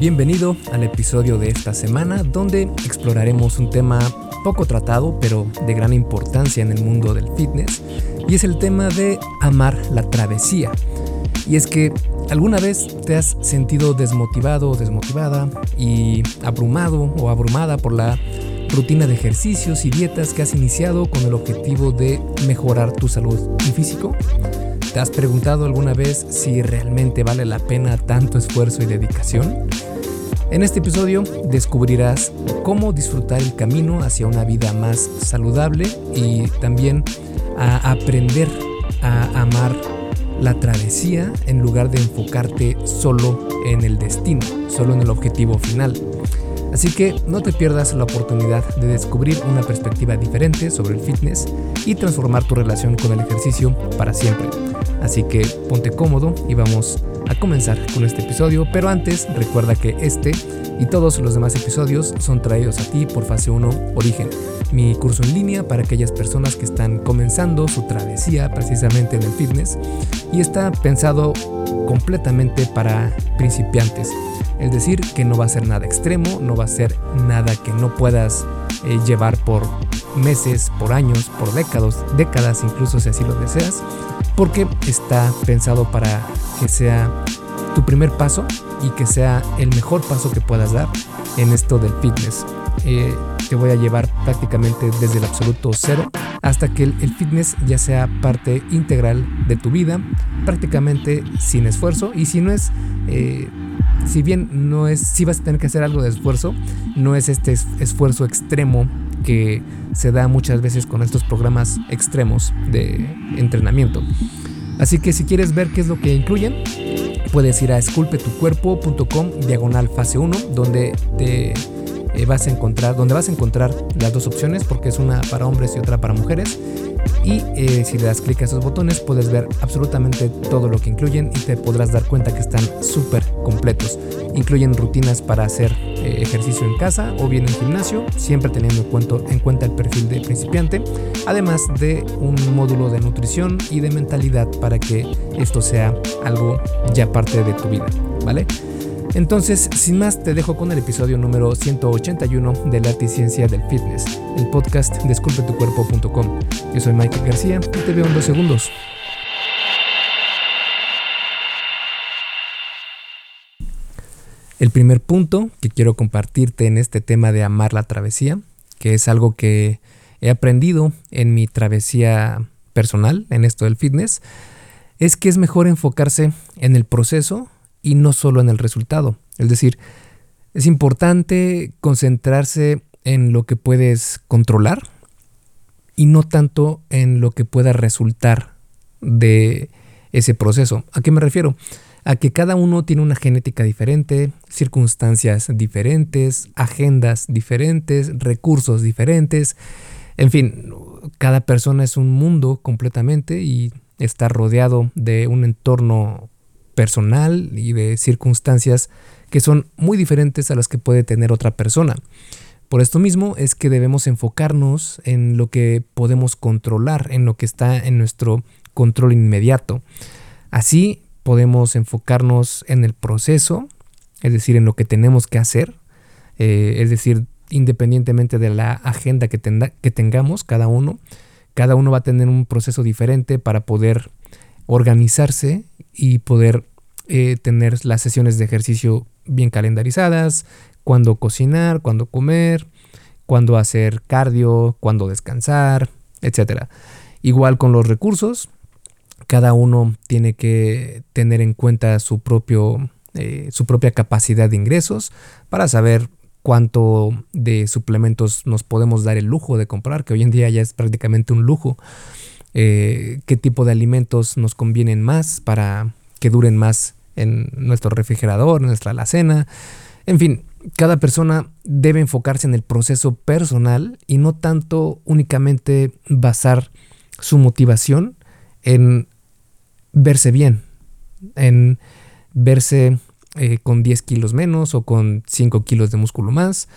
Bienvenido al episodio de esta semana donde exploraremos un tema poco tratado pero de gran importancia en el mundo del fitness y es el tema de amar la travesía. Y es que alguna vez te has sentido desmotivado o desmotivada y abrumado o abrumada por la rutina de ejercicios y dietas que has iniciado con el objetivo de mejorar tu salud y físico? ¿Te has preguntado alguna vez si realmente vale la pena tanto esfuerzo y dedicación? En este episodio descubrirás cómo disfrutar el camino hacia una vida más saludable y también a aprender a amar la travesía en lugar de enfocarte solo en el destino, solo en el objetivo final. Así que no te pierdas la oportunidad de descubrir una perspectiva diferente sobre el fitness y transformar tu relación con el ejercicio para siempre. Así que ponte cómodo y vamos a comenzar con este episodio, pero antes recuerda que este y todos los demás episodios son traídos a ti por Fase 1 Origen, mi curso en línea para aquellas personas que están comenzando su travesía precisamente en el fitness y está pensado completamente para principiantes. Es decir, que no va a ser nada extremo, no va a ser nada que no puedas eh, llevar por meses, por años, por décadas, décadas incluso si así lo deseas, porque está pensado para que sea tu primer paso y que sea el mejor paso que puedas dar en esto del fitness. Eh, te voy a llevar prácticamente desde el absoluto cero hasta que el, fitness ya sea parte integral de tu vida, prácticamente sin esfuerzo y si no es... Eh, si bien no es, si vas a tener que hacer algo de esfuerzo, no es este esfuerzo extremo que se da muchas veces con estos programas extremos de entrenamiento. Así que si quieres ver qué es lo que incluyen, puedes ir a esculpetucuerpo.com diagonal fase 1, donde te eh, vas a encontrar, donde vas a encontrar las dos opciones, porque es una para hombres y otra para mujeres. Y eh, si le das clic a esos botones puedes ver absolutamente todo lo que incluyen y te podrás dar cuenta que están súper completos. Incluyen rutinas para hacer eh, ejercicio en casa o bien en gimnasio, siempre teniendo en cuenta, en cuenta el perfil de principiante, además de un módulo de nutrición y de mentalidad para que esto sea algo ya parte de tu vida, ¿vale? Entonces, sin más, te dejo con el episodio número 181 de La Ciencia del Fitness, el podcast de esculpetucuerpo.com. Yo soy Michael García y te veo en dos segundos. El primer punto que quiero compartirte en este tema de amar la travesía, que es algo que he aprendido en mi travesía personal en esto del fitness, es que es mejor enfocarse en el proceso y no solo en el resultado. Es decir, es importante concentrarse en lo que puedes controlar y no tanto en lo que pueda resultar de ese proceso. ¿A qué me refiero? A que cada uno tiene una genética diferente, circunstancias diferentes, agendas diferentes, recursos diferentes. En fin, cada persona es un mundo completamente y está rodeado de un entorno personal y de circunstancias que son muy diferentes a las que puede tener otra persona. Por esto mismo es que debemos enfocarnos en lo que podemos controlar, en lo que está en nuestro control inmediato. Así podemos enfocarnos en el proceso, es decir, en lo que tenemos que hacer, eh, es decir, independientemente de la agenda que, que tengamos cada uno, cada uno va a tener un proceso diferente para poder organizarse y poder eh, tener las sesiones de ejercicio bien calendarizadas, cuándo cocinar, cuándo comer, cuándo hacer cardio, cuándo descansar, etc. Igual con los recursos, cada uno tiene que tener en cuenta su, propio, eh, su propia capacidad de ingresos para saber cuánto de suplementos nos podemos dar el lujo de comprar, que hoy en día ya es prácticamente un lujo. Eh, qué tipo de alimentos nos convienen más para que duren más en nuestro refrigerador, en nuestra alacena. En fin, cada persona debe enfocarse en el proceso personal y no tanto únicamente basar su motivación en verse bien, en verse eh, con 10 kilos menos o con 5 kilos de músculo más.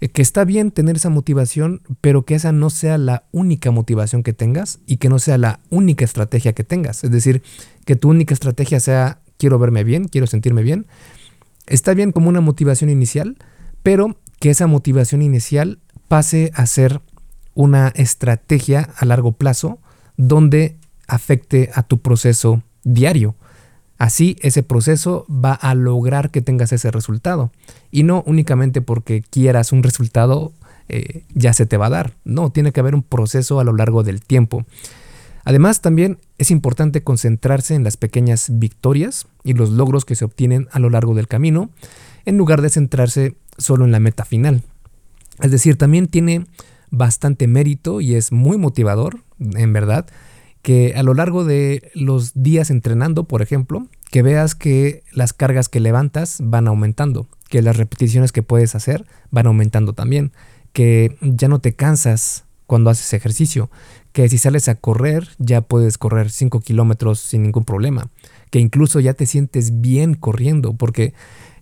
Eh, que está bien tener esa motivación, pero que esa no sea la única motivación que tengas y que no sea la única estrategia que tengas. Es decir, que tu única estrategia sea quiero verme bien, quiero sentirme bien. está bien como una motivación inicial, pero que esa motivación inicial pase a ser una estrategia a largo plazo donde afecte a tu proceso diario. Así ese proceso va a lograr que tengas ese resultado. Y no únicamente porque quieras un resultado eh, ya se te va a dar. No, tiene que haber un proceso a lo largo del tiempo. Además, también es importante concentrarse en las pequeñas victorias y los logros que se obtienen a lo largo del camino, en lugar de centrarse solo en la meta final. Es decir, también tiene bastante mérito y es muy motivador, en verdad, que a lo largo de los días entrenando, por ejemplo, que veas que las cargas que levantas van aumentando, que las repeticiones que puedes hacer van aumentando también, que ya no te cansas cuando haces ejercicio, que si sales a correr ya puedes correr 5 kilómetros sin ningún problema, que incluso ya te sientes bien corriendo, porque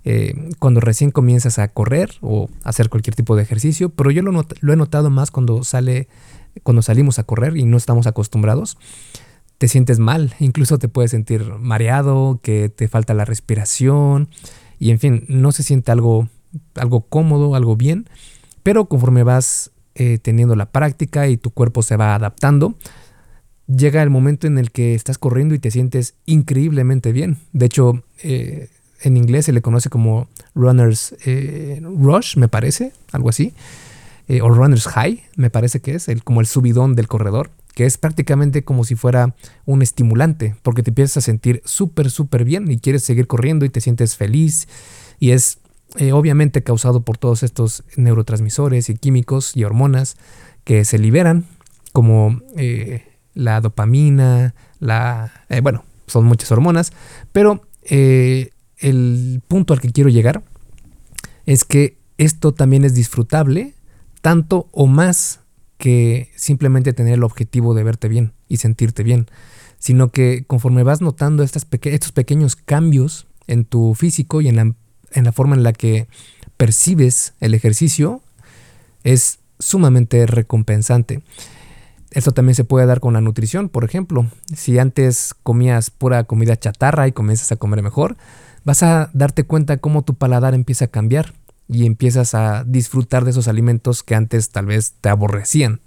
eh, cuando recién comienzas a correr o hacer cualquier tipo de ejercicio, pero yo lo, lo he notado más cuando sale cuando salimos a correr y no estamos acostumbrados, te sientes mal, incluso te puedes sentir mareado, que te falta la respiración y en fin, no se siente algo, algo cómodo, algo bien, pero conforme vas eh, teniendo la práctica y tu cuerpo se va adaptando, llega el momento en el que estás corriendo y te sientes increíblemente bien. De hecho, eh, en inglés se le conoce como Runner's eh, Rush, me parece, algo así. O Runner's High, me parece que es, el, como el subidón del corredor, que es prácticamente como si fuera un estimulante, porque te empiezas a sentir súper, súper bien y quieres seguir corriendo y te sientes feliz y es eh, obviamente causado por todos estos neurotransmisores y químicos y hormonas que se liberan, como eh, la dopamina, la... bueno, son muchas hormonas, pero el punto al que quiero llegar es que esto también es disfrutable tanto o más que simplemente tener el objetivo de verte bien y sentirte bien, sino que conforme vas notando estos pequeños cambios en tu físico y en la, en la forma en la que percibes el ejercicio, es sumamente recompensante. Esto también se puede dar con la nutrición, por ejemplo. Si antes comías pura comida chatarra y comienzas a comer mejor, vas a darte cuenta cómo tu paladar empieza a cambiar y empiezas a disfrutar de esos alimentos que antes tal vez te aborrecían.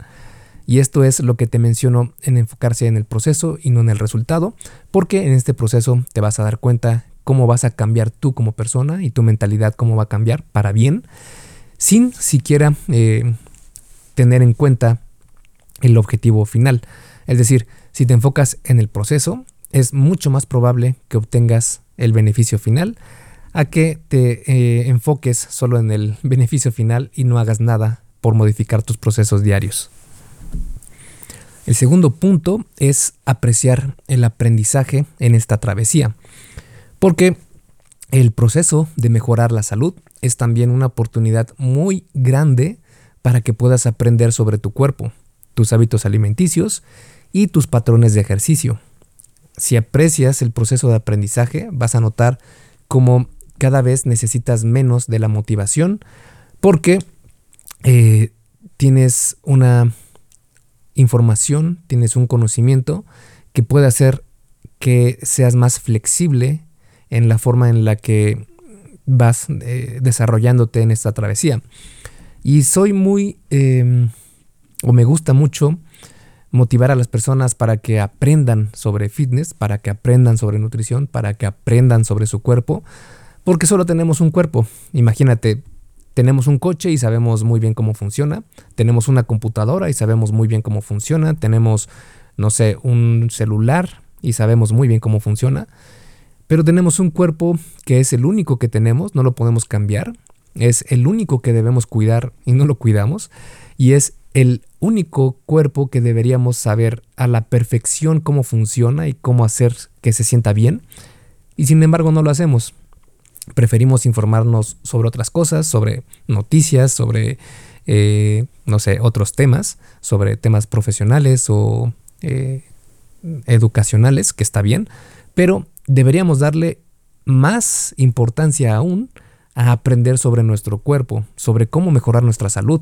Y esto es lo que te menciono en enfocarse en el proceso y no en el resultado, porque en este proceso te vas a dar cuenta cómo vas a cambiar tú como persona y tu mentalidad cómo va a cambiar para bien, sin siquiera eh, tener en cuenta el objetivo final. Es decir, si te enfocas en el proceso, es mucho más probable que obtengas el beneficio final a que te eh, enfoques solo en el beneficio final y no hagas nada por modificar tus procesos diarios. El segundo punto es apreciar el aprendizaje en esta travesía, porque el proceso de mejorar la salud es también una oportunidad muy grande para que puedas aprender sobre tu cuerpo, tus hábitos alimenticios y tus patrones de ejercicio. Si aprecias el proceso de aprendizaje, vas a notar cómo cada vez necesitas menos de la motivación porque eh, tienes una información, tienes un conocimiento que puede hacer que seas más flexible en la forma en la que vas eh, desarrollándote en esta travesía. Y soy muy, em, o me gusta mucho, motivar a las personas para que aprendan sobre fitness, para que aprendan sobre nutrición, para que aprendan sobre su cuerpo, porque solo tenemos un cuerpo. Imagínate, tenemos un coche y sabemos muy bien cómo funciona. Tenemos una computadora y sabemos muy bien cómo funciona. Tenemos, no sé, un celular y sabemos muy bien cómo funciona. Pero tenemos un cuerpo que es el único que tenemos, no lo podemos cambiar. Es el único que debemos cuidar y no lo cuidamos. Y es el único cuerpo que deberíamos saber a la perfección cómo funciona y cómo hacer que se sienta bien. Y sin embargo no lo hacemos preferimos informarnos sobre otras cosas, sobre noticias, sobre, eh, no sé, otros temas, sobre temas profesionales o eh, educacionales, que está bien, pero deberíamos darle más importancia aún a aprender sobre nuestro cuerpo, sobre cómo mejorar nuestra salud.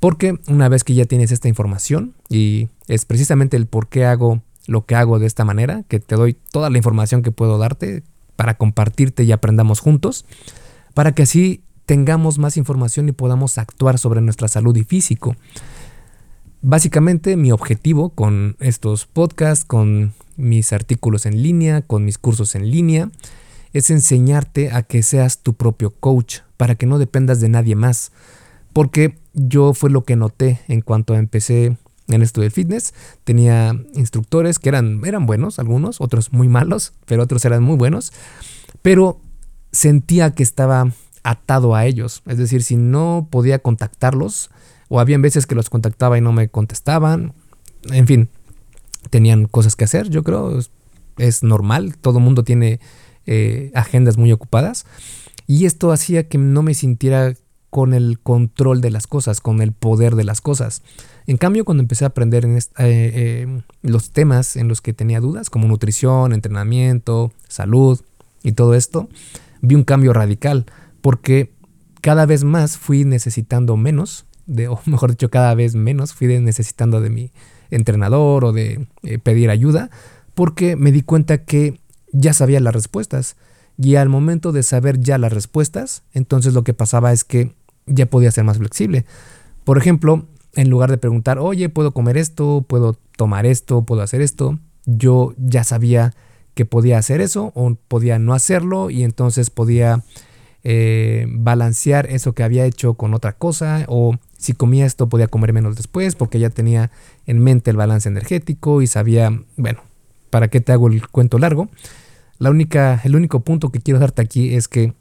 Porque una vez que ya tienes esta información, y es precisamente el por qué hago lo que hago de esta manera, que te doy toda la información que puedo darte, para compartirte y aprendamos juntos, para que así tengamos más información y podamos actuar sobre nuestra salud y físico. Básicamente mi objetivo con estos podcasts, con mis artículos en línea, con mis cursos en línea, es enseñarte a que seas tu propio coach para que no dependas de nadie más. Porque yo fue lo que noté en cuanto empecé en esto del fitness. Tenía instructores que eran, eran buenos, algunos, otros muy malos, pero otros eran muy buenos. Pero sentía que estaba atado a ellos. Es decir, si no podía contactarlos, o habían veces que los contactaba y no me contestaban, en fin, tenían cosas que hacer, yo creo, es, normal, todo mundo tiene eh, agendas muy ocupadas, y esto hacía que no me sintiera con el control de las cosas, con el poder de las cosas. En cambio, cuando empecé a aprender en eh, eh, los temas en los que tenía dudas, como nutrición, entrenamiento, salud y todo esto, vi un cambio radical porque cada vez más fui necesitando menos, de, o mejor dicho, cada vez menos fui necesitando de mi entrenador o de eh, pedir ayuda, porque me di cuenta que ya sabía las respuestas. Y al momento de saber ya las respuestas, entonces lo que pasaba es que ya podía ser más flexible. Por ejemplo, en lugar de preguntar, oye, ¿puedo comer esto? ¿Puedo tomar esto? ¿Puedo hacer esto? Yo ya sabía que podía hacer eso o podía no hacerlo y entonces podía eh, balancear eso que había hecho con otra cosa o si comía esto podía comer menos después porque ya tenía en mente el balance energético y sabía, bueno, ¿para qué te hago el cuento largo? La única, el único punto que quiero darte aquí es que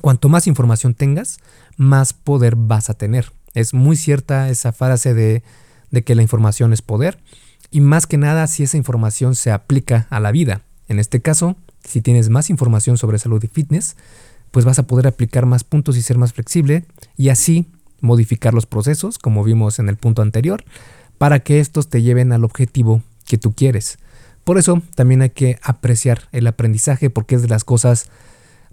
cuanto más información tengas, más poder vas a tener. Es muy cierta esa frase de, de que la información es poder y más que nada si esa información se aplica a la vida. En este caso, si tienes más información sobre salud y fitness, pues vas a poder aplicar más puntos y ser más flexible y así modificar los procesos, como vimos en el punto anterior, para que estos te lleven al objetivo que tú quieres. Por eso también hay que apreciar el aprendizaje porque es de las cosas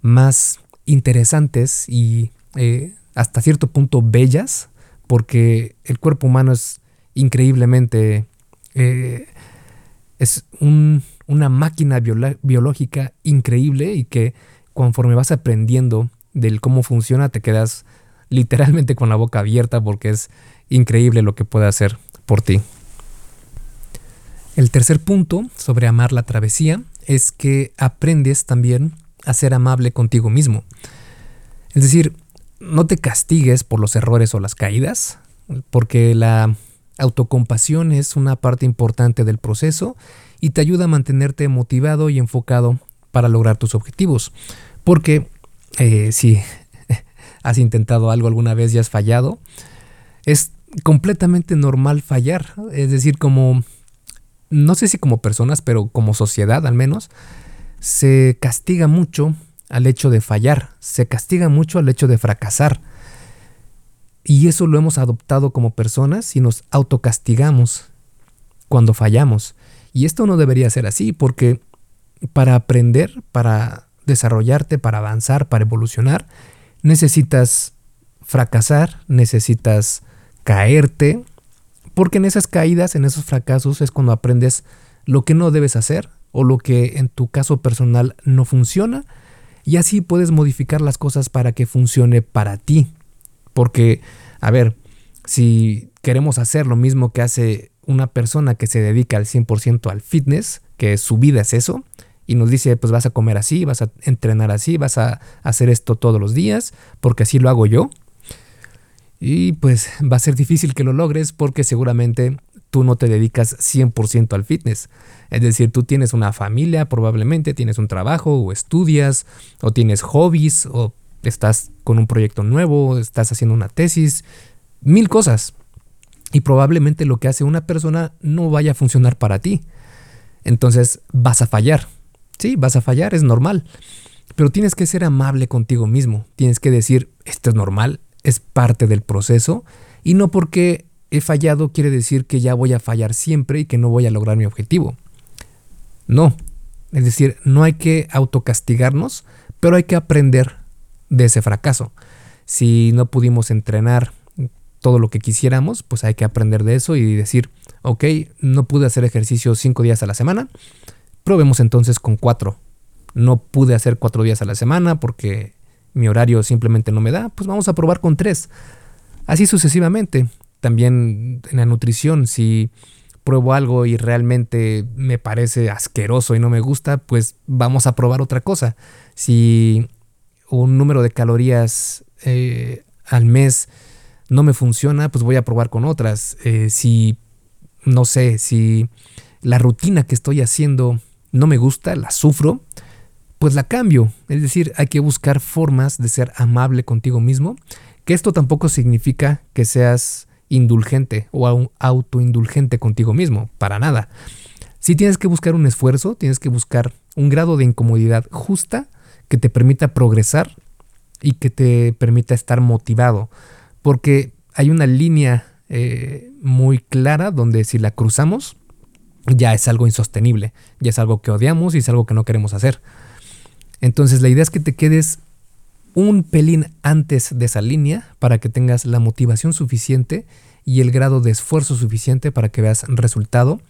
más interesantes y eh, hasta cierto punto bellas, porque el cuerpo humano es increíblemente... Eh, es una máquina biológica increíble y que conforme vas aprendiendo del cómo funciona, te quedas literalmente con la boca abierta porque es increíble lo que puede hacer por ti. El tercer punto sobre amar la travesía es que aprendes también a ser amable contigo mismo. Es decir, no te castigues por los errores o las caídas, porque la autocompasión es una parte importante del proceso y te ayuda a mantenerte motivado y enfocado para lograr tus objetivos. Porque eh, si has intentado algo alguna vez y has fallado, es completamente normal fallar. Es decir, como, no sé si como personas, pero como sociedad al menos, se castiga mucho al hecho de fallar, se castiga mucho al hecho de fracasar. Y eso lo hemos adoptado como personas y nos autocastigamos cuando fallamos. Y esto no debería ser así porque para aprender, para desarrollarte, para avanzar, para evolucionar, necesitas fracasar, necesitas caerte, porque en esas caídas, en esos fracasos es cuando aprendes lo que no debes hacer o lo que en tu caso personal no funciona y así puedes modificar las cosas para que funcione para ti. Porque, a ver, si queremos hacer lo mismo que hace una persona que se dedica al 100% al fitness, que su vida es eso, y nos dice, pues vas a comer así, vas a entrenar así, vas a hacer esto todos los días, porque así lo hago yo. Y pues va a ser difícil que lo logres porque seguramente tú no te dedicas 100% al fitness. Es decir, tú tienes una familia, probablemente tienes un trabajo o estudias o tienes hobbies o estás con un proyecto nuevo, estás haciendo una tesis, mil cosas. Y probablemente lo que hace una persona no vaya a funcionar para ti. Entonces vas a fallar. Sí, vas a fallar, es normal. Pero tienes que ser amable contigo mismo. Tienes que decir, esto es normal, es parte del proceso. Y no porque he fallado quiere decir que ya voy a fallar siempre y que no voy a lograr mi objetivo. No. Es decir, no hay que autocastigarnos, pero hay que aprender de ese fracaso. Si no pudimos entrenar todo lo que quisiéramos, pues hay que aprender de eso y decir, ok, no pude hacer ejercicio cinco días a la semana, Probemos entonces con cuatro. no pude hacer cuatro días a la semana porque mi horario simplemente no me da, pues vamos a probar con tres. Así sucesivamente. También en la nutrición, si pruebo algo y realmente me parece asqueroso y no me gusta, pues vamos a probar otra cosa. Si un número de calorías eh, al mes no me funciona, pues voy a probar con otras. Eh, si, no sé, si la rutina que estoy haciendo no me gusta, la sufro, pues la cambio. Es decir, hay que buscar formas de ser amable contigo mismo, que esto tampoco significa que seas indulgente o autoindulgente contigo mismo, para nada. Si tienes que buscar un esfuerzo, tienes que buscar un grado de incomodidad justa que te permita progresar y que te permita estar motivado, porque hay una línea eh, muy clara donde si la cruzamos ya es algo insostenible, ya es algo que odiamos y es algo que no queremos hacer. Entonces la idea es que te quedes un pelín antes de esa línea para que tengas la motivación suficiente y el grado de esfuerzo suficiente para que veas resultado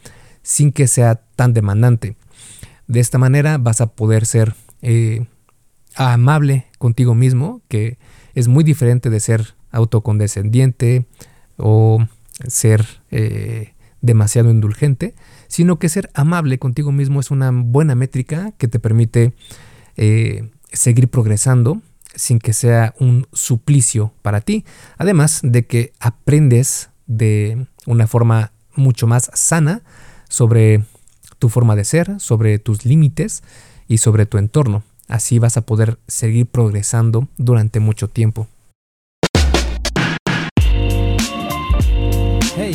sin que sea tan demandante. De esta manera vas a poder ser eh, amable contigo mismo, que es muy diferente de ser autocondescendiente o ser eh, demasiado indulgente, sino que ser amable contigo mismo es una buena métrica que te permite eh, seguir progresando sin que sea un suplicio para ti. Además de que aprendes de una forma mucho más sana sobre tu forma de ser, sobre tus límites y sobre tu entorno. Así vas a poder seguir progresando durante mucho tiempo. Hey,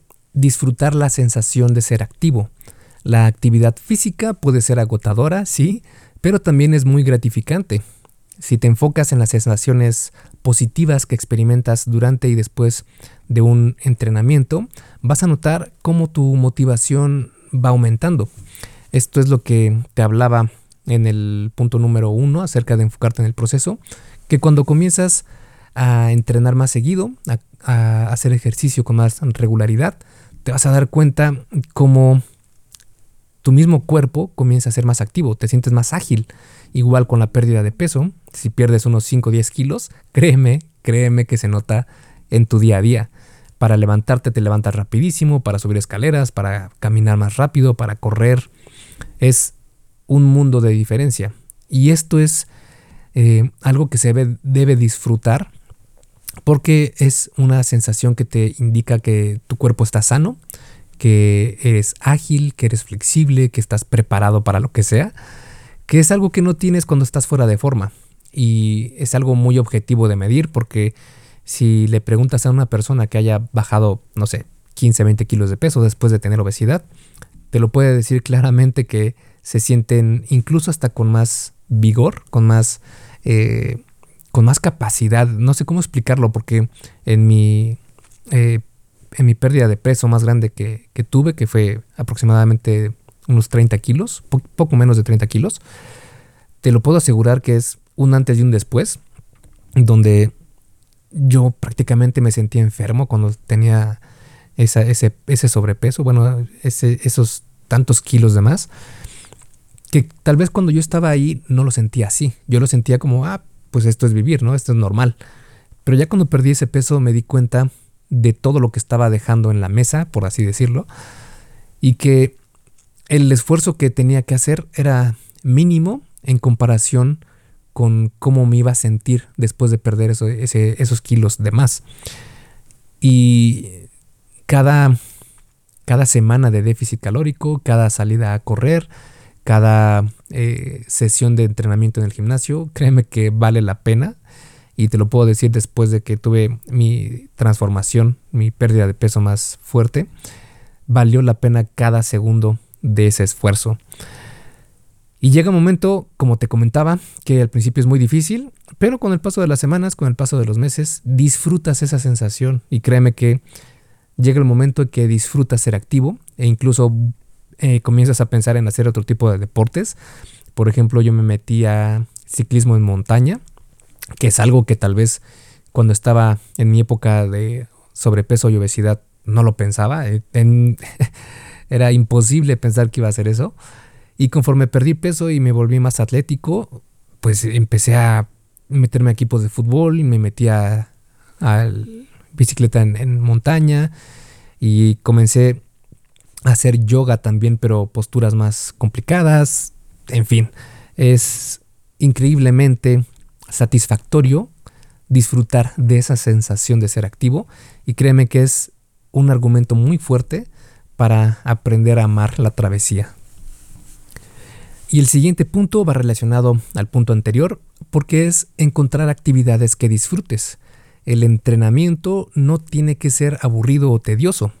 disfrutar la sensación de ser activo. La actividad física puede ser agotadora, sí, pero también es muy gratificante. Si te enfocas en las sensaciones positivas que experimentas durante y después de un entrenamiento, vas a notar cómo tu motivación va aumentando. Esto es lo que te hablaba en el punto número uno acerca de enfocarte en el proceso, que cuando comienzas a entrenar más seguido, a, a hacer ejercicio con más regularidad, te vas a dar cuenta cómo tu mismo cuerpo comienza a ser más activo, te sientes más ágil. Igual con la pérdida de peso, si pierdes unos 5 o 10 kilos, créeme, créeme que se nota en tu día a día. Para levantarte te levantas rapidísimo, para subir escaleras, para caminar más rápido, para correr. Es un mundo de diferencia. Y esto es eh, algo que se debe disfrutar porque es una sensación que te indica que tu cuerpo está sano, que eres ágil, que eres flexible, que estás preparado para lo que sea, que es algo que no tienes cuando estás fuera de forma. Y es algo muy objetivo de medir porque si le preguntas a una persona que haya bajado, no sé, 15, 20 kilos de peso después de tener obesidad, te lo puede decir claramente que se sienten incluso hasta con más vigor, con más eh, con más capacidad. No sé cómo explicarlo porque en mi, eh, en mi pérdida de peso más grande que, tuve, que fue aproximadamente unos 30 kilos, poco menos de 30 kilos, te lo puedo asegurar que es un antes y un después, donde yo prácticamente me sentía enfermo cuando tenía ese, ese sobrepeso, bueno, ese, esos tantos kilos de más, que tal vez cuando yo estaba ahí no lo sentía así, yo lo sentía como, ah, pues esto es vivir, ¿no? Esto es normal. Pero ya cuando perdí ese peso me di cuenta de todo lo que estaba dejando en la mesa, por así decirlo, y que el esfuerzo que tenía que hacer era mínimo en comparación con cómo me iba a sentir después de perder esos kilos de más. Y cada, cada semana de déficit calórico, cada salida a correr, cada eh, sesión de entrenamiento en el gimnasio, créeme que vale la pena. Y te lo puedo decir después de que tuve mi transformación, mi pérdida de peso más fuerte, valió la pena cada segundo de ese esfuerzo. Y llega un momento, como te comentaba, que al principio es muy difícil, pero con el paso de las semanas, con el paso de los meses, disfrutas esa sensación y créeme que llega el momento en que disfrutas ser activo e incluso eh, comienzas a pensar en hacer otro tipo de deportes. Por ejemplo, yo me metí a ciclismo en montaña, que es algo que tal vez cuando estaba en mi época de sobrepeso y obesidad no lo pensaba. Eh, era imposible pensar que iba a hacer eso. Y conforme perdí peso y me volví más atlético, pues empecé a meterme a equipos de fútbol y me metí a, bicicleta en, montaña y comencé hacer yoga también, pero posturas más complicadas. En fin, es increíblemente satisfactorio disfrutar de esa sensación de ser activo y créeme que es un argumento muy fuerte para aprender a amar la travesía. Y el siguiente punto va relacionado al punto anterior porque es encontrar actividades que disfrutes. El entrenamiento no tiene que ser aburrido o tedioso.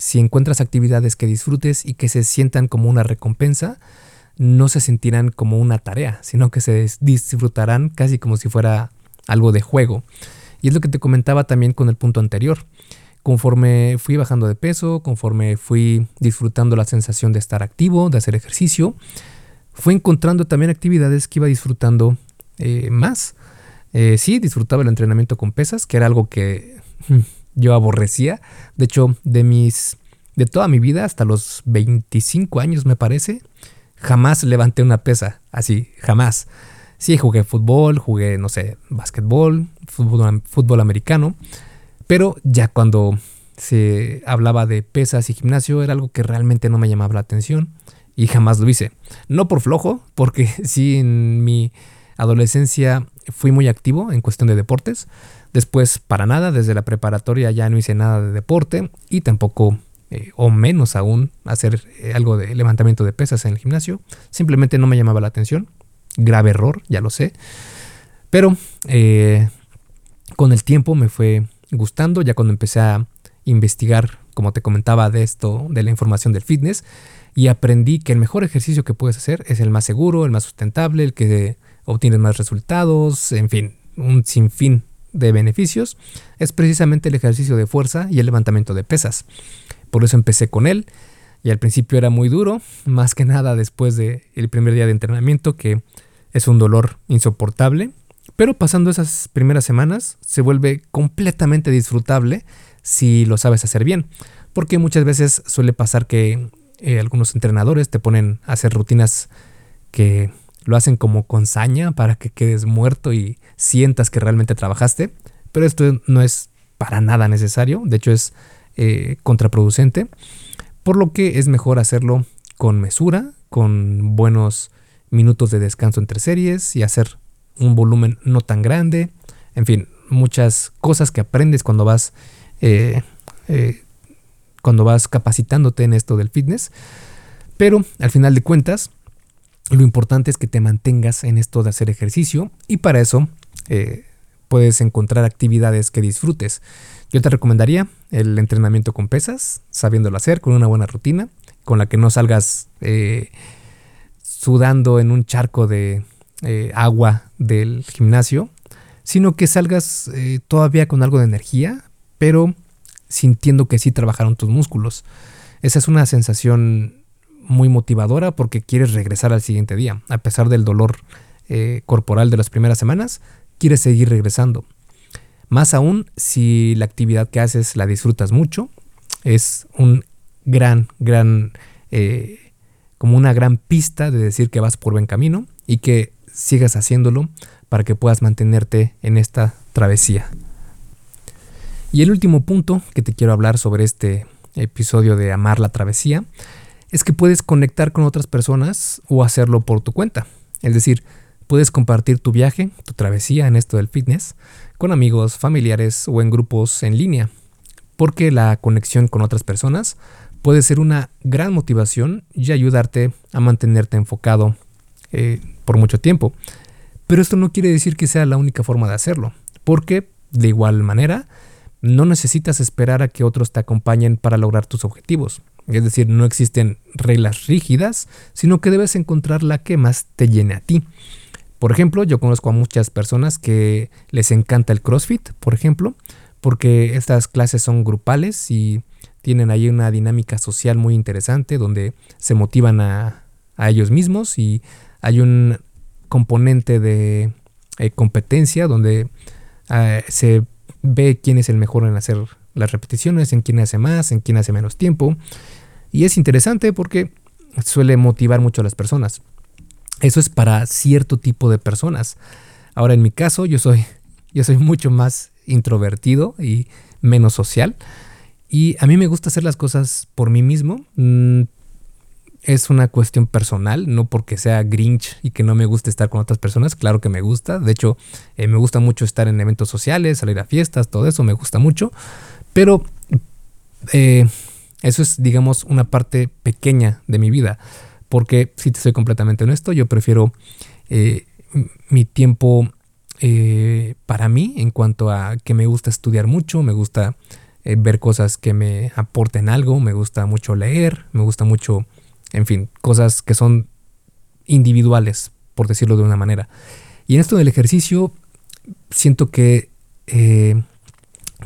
Si encuentras actividades que disfrutes y que se sientan como una recompensa, no se sentirán como una tarea, sino que se disfrutarán casi como si fuera algo de juego. Y es lo que te comentaba también con el punto anterior. Conforme fui bajando de peso, conforme fui disfrutando la sensación de estar activo, de hacer ejercicio, fui encontrando también actividades que iba disfrutando eh, más. Eh, sí, disfrutaba el entrenamiento con pesas, que era algo que yo aborrecía. De hecho, de mis. de toda mi vida, hasta los 25 años, me parece, jamás levanté una pesa. Así, jamás. Sí, jugué fútbol, jugué, no sé, básquetbol, fútbol, fútbol americano. Pero ya cuando se hablaba de pesas y gimnasio era algo que realmente no me llamaba la atención y jamás lo hice. No por flojo, porque sí en mi adolescencia fui muy activo en cuestión de deportes. Después para nada, desde la preparatoria ya no hice nada de deporte y tampoco, eh, o menos aún, hacer eh, algo de levantamiento de pesas en el gimnasio. Simplemente no me llamaba la atención. Grave error, ya lo sé. Pero eh, con el tiempo me fue gustando, ya cuando empecé a investigar, como te comentaba, de esto, de la información del fitness, y aprendí que el mejor ejercicio que puedes hacer es el más seguro, el más sustentable, el que obtienes más resultados, en fin, un sinfín de beneficios, es precisamente el ejercicio de fuerza y el levantamiento de pesas. Por eso empecé con él y al principio era muy duro, más que nada después del primer día de entrenamiento, que es un dolor insoportable, pero pasando esas primeras semanas se vuelve completamente disfrutable si lo sabes hacer bien. Porque muchas veces suele pasar que eh, algunos entrenadores te ponen a hacer rutinas que lo hacen como con saña para que quedes muerto y sientas que realmente trabajaste. Pero esto no es para nada necesario. De hecho es eh, contraproducente. Por lo que es mejor hacerlo con mesura, con buenos minutos de descanso entre series y hacer un volumen no tan grande, en fin, muchas cosas que aprendes cuando vas, eh, eh, cuando vas capacitándote en esto del fitness. Pero al final de cuentas, lo importante es que te mantengas en esto de hacer ejercicio y para eso eh, puedes encontrar actividades que disfrutes. Yo te recomendaría el entrenamiento con pesas, sabiéndolo hacer, con una buena rutina, con la que no salgas sudando en un charco de, eh, agua del gimnasio, sino que salgas eh, todavía con algo de energía, pero sintiendo que sí trabajaron tus músculos. Esa es una sensación muy motivadora porque quieres regresar al siguiente día. A pesar del dolor eh, corporal de las primeras semanas, quieres seguir regresando. Más aún si la actividad que haces la disfrutas mucho, es un gran, gran, como una gran pista de decir que vas por buen camino y que sigas haciéndolo para que puedas mantenerte en esta travesía. Y el último punto que te quiero hablar sobre este episodio de Amar la Travesía es que puedes conectar con otras personas o hacerlo por tu cuenta. Es decir, Puedes compartir tu viaje, tu travesía en esto del fitness, con amigos, familiares o en grupos en línea, porque la conexión con otras personas puede ser una gran motivación y ayudarte a mantenerte enfocado eh, por mucho tiempo. Pero esto no quiere decir que sea la única forma de hacerlo, porque de igual manera no necesitas esperar a que otros te acompañen para lograr tus objetivos. Es decir, no existen reglas rígidas, sino que debes encontrar la que más te llene a ti. Por ejemplo, yo conozco a muchas personas que les encanta el CrossFit, por ejemplo, porque estas clases son grupales y tienen ahí una dinámica social muy interesante donde se motivan a, ellos mismos y hay un componente de eh, competencia donde eh, se ve quién es el mejor en hacer las repeticiones, en quién hace más, en quién hace menos tiempo. Y es interesante porque suele motivar mucho a las personas. Eso es para cierto tipo de personas. Ahora en mi caso yo soy, yo soy mucho más introvertido y menos social. Y a mí me gusta hacer las cosas por mí mismo. Mm, es una cuestión personal, no porque sea Grinch y que no me guste estar con otras personas. Claro que me gusta. De hecho, eh, me gusta mucho estar en eventos sociales, salir a fiestas, todo eso me gusta mucho. Pero eh, eso es, digamos, una parte pequeña de mi vida. Porque, si te soy completamente honesto, yo prefiero eh, mi tiempo para mí en cuanto a que me gusta estudiar mucho, me gusta eh, ver cosas que me aporten algo, me gusta mucho leer, me gusta mucho, en fin, cosas que son individuales, por decirlo de una manera. Y en esto del ejercicio, siento que eh,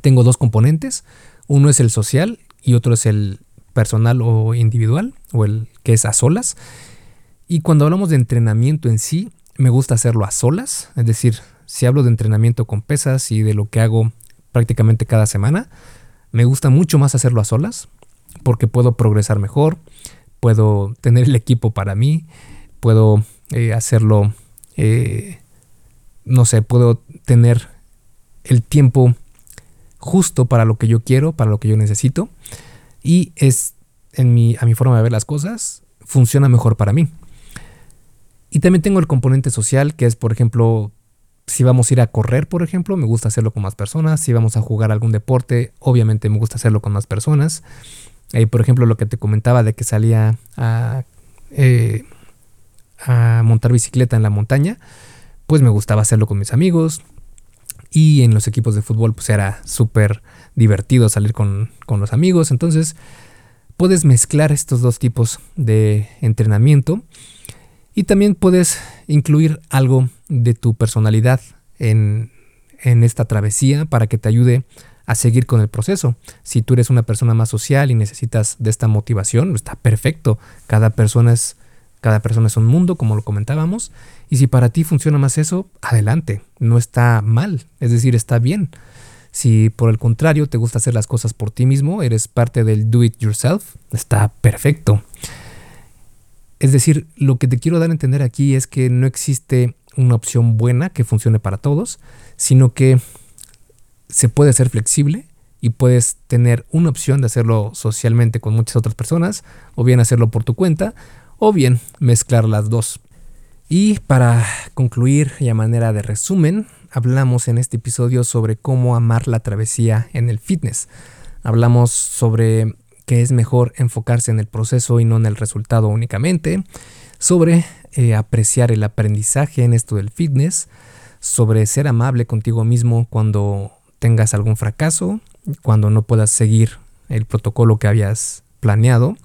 tengo dos componentes. Uno es el social y otro es el personal o individual, o el que es a solas. Y cuando hablamos de entrenamiento en sí, me gusta hacerlo a solas. Es decir, si hablo de entrenamiento con pesas y de lo que hago prácticamente cada semana, me gusta mucho más hacerlo a solas porque puedo progresar mejor, puedo tener el equipo para mí, puedo eh, hacerlo, eh, no sé, puedo tener el tiempo justo para lo que yo quiero, para lo que yo necesito y es en mi, a mi forma de ver las cosas, funciona mejor para mí. Y también tengo el componente social, que es, por ejemplo, si vamos a ir a correr, por ejemplo, me gusta hacerlo con más personas. Si vamos a jugar algún deporte, obviamente me gusta hacerlo con más personas. Por ejemplo, lo que te comentaba de que salía a, eh, a montar bicicleta en la montaña, pues me gustaba hacerlo con mis amigos. Y en los equipos de fútbol, pues era súper divertido salir con, con los amigos. Entonces, puedes mezclar estos dos tipos de entrenamiento y también puedes incluir algo de tu personalidad en, esta travesía para que te ayude a seguir con el proceso. Si tú eres una persona más social y necesitas de esta motivación, está perfecto. Cada persona es, cada persona es un mundo, como lo comentábamos. Y si para ti funciona más eso, adelante. No está mal, es decir, está bien. Si por el contrario te gusta hacer las cosas por ti mismo, eres parte del do it yourself, está perfecto. Es decir, lo que te quiero dar a entender aquí es que no existe una opción buena que funcione para todos, sino que se puede ser flexible y puedes tener una opción de hacerlo socialmente con muchas otras personas, o bien hacerlo por tu cuenta, o bien mezclar las dos. Y para concluir y a manera de resumen, hablamos en este episodio sobre cómo amar la travesía en el fitness. Hablamos sobre que es mejor enfocarse en el proceso y no en el resultado únicamente, sobre eh, apreciar el aprendizaje en esto del fitness, sobre ser amable contigo mismo cuando tengas algún fracaso, cuando no puedas seguir el protocolo que habías planeado,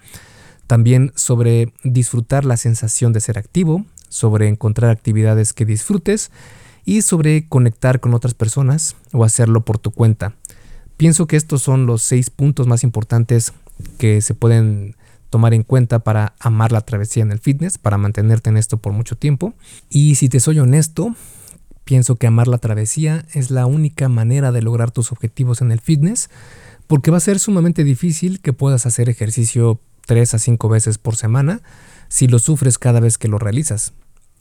también sobre disfrutar la sensación de ser activo, sobre encontrar actividades que disfrutes y sobre conectar con otras personas o hacerlo por tu cuenta. Pienso que estos son los seis puntos más importantes que se pueden tomar en cuenta para amar la travesía en el fitness, para mantenerte en esto por mucho tiempo. Y si te soy honesto, pienso que amar la travesía es la única manera de lograr tus objetivos en el fitness, porque va a ser sumamente difícil que puedas hacer ejercicio 3 a 5 veces por semana si lo sufres cada vez que lo realizas.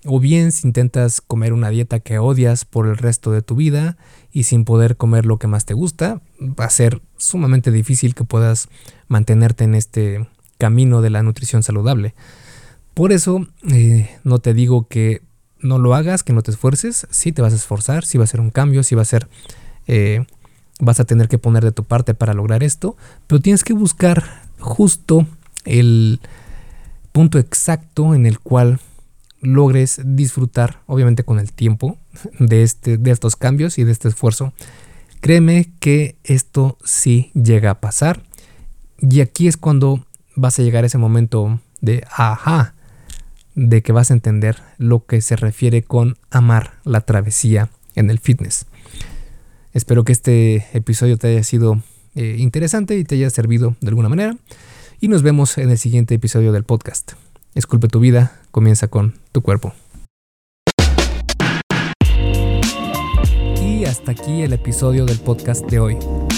O bien si intentas comer una dieta que odias por el resto de tu vida y sin poder comer lo que más te gusta, va a ser sumamente difícil que puedas mantenerte en este camino de la nutrición saludable. Por eso eh, no te digo que no lo hagas, que no te esfuerces, sí te vas a esforzar, sí va a ser un cambio, sí va a ser, eh, vas a tener que poner de tu parte para lograr esto, pero tienes que buscar justo el punto exacto en el cual logres disfrutar, obviamente con el tiempo, de, este, de estos cambios y de este esfuerzo. Créeme que esto sí llega a pasar. Y aquí es cuando vas a llegar a ese momento de ajá, de que vas a entender lo que se refiere con amar la travesía en el fitness. Espero que este episodio te haya sido eh, interesante y te haya servido de alguna manera. Y nos vemos en el siguiente episodio del podcast. Esculpe tu vida, comienza con tu cuerpo. Y hasta aquí el episodio del podcast de hoy.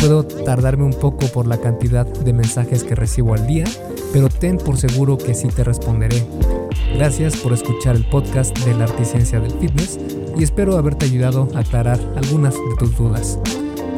Puedo tardarme un poco por la cantidad de mensajes que recibo al día, pero ten por seguro que sí te responderé. Gracias por escuchar el podcast de la Articiencia del Fitness y espero haberte ayudado a aclarar algunas de tus dudas.